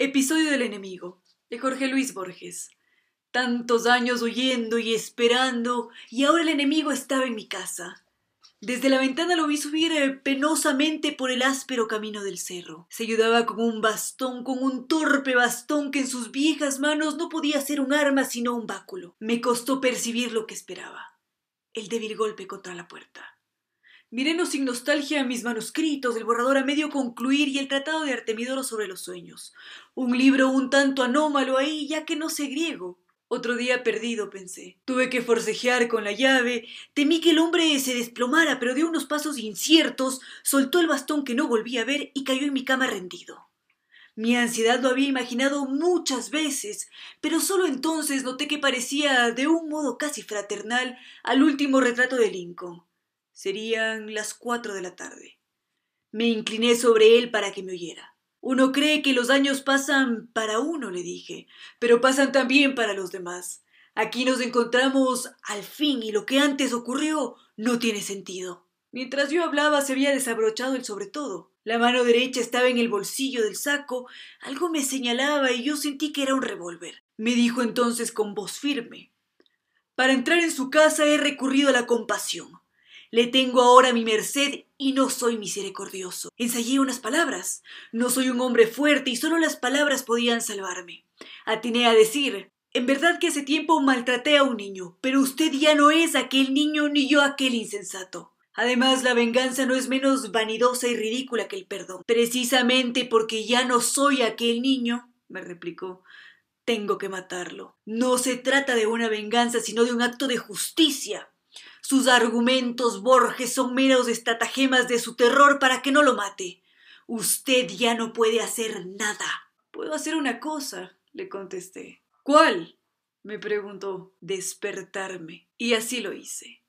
Episodio del enemigo, de Jorge Luis Borges. Tantos años huyendo y esperando, y ahora el enemigo estaba en mi casa. Desde la ventana lo vi subir eh, penosamente por el áspero camino del cerro. Se ayudaba con un bastón, con un torpe bastón que en sus viejas manos no podía ser un arma sino un báculo. Me costó percibir lo que esperaba. El débil golpe contra la puerta. Mireno sin nostalgia mis manuscritos, el borrador a medio concluir y el tratado de Artemidoro sobre los sueños. Un libro un tanto anómalo ahí, ya que no sé griego. Otro día perdido, pensé. Tuve que forcejear con la llave. Temí que el hombre se desplomara, pero dio unos pasos inciertos, soltó el bastón que no volví a ver y cayó en mi cama rendido. Mi ansiedad lo había imaginado muchas veces, pero solo entonces noté que parecía, de un modo casi fraternal, al último retrato de Lincoln. Serían las cuatro de la tarde. Me incliné sobre él para que me oyera. Uno cree que los años pasan para uno, le dije, pero pasan también para los demás. Aquí nos encontramos al fin y lo que antes ocurrió no tiene sentido. Mientras yo hablaba se había desabrochado el sobre todo. La mano derecha estaba en el bolsillo del saco, algo me señalaba y yo sentí que era un revólver. Me dijo entonces con voz firme Para entrar en su casa he recurrido a la compasión. Le tengo ahora mi merced y no soy misericordioso. Ensayé unas palabras. No soy un hombre fuerte y solo las palabras podían salvarme. Atiné a decir en verdad que hace tiempo maltraté a un niño, pero usted ya no es aquel niño ni yo aquel insensato. Además, la venganza no es menos vanidosa y ridícula que el perdón. Precisamente porque ya no soy aquel niño, me replicó, tengo que matarlo. No se trata de una venganza, sino de un acto de justicia. Sus argumentos, Borges, son meros estratagemas de su terror para que no lo mate. Usted ya no puede hacer nada. Puedo hacer una cosa, le contesté. ¿Cuál? me preguntó. Despertarme. Y así lo hice.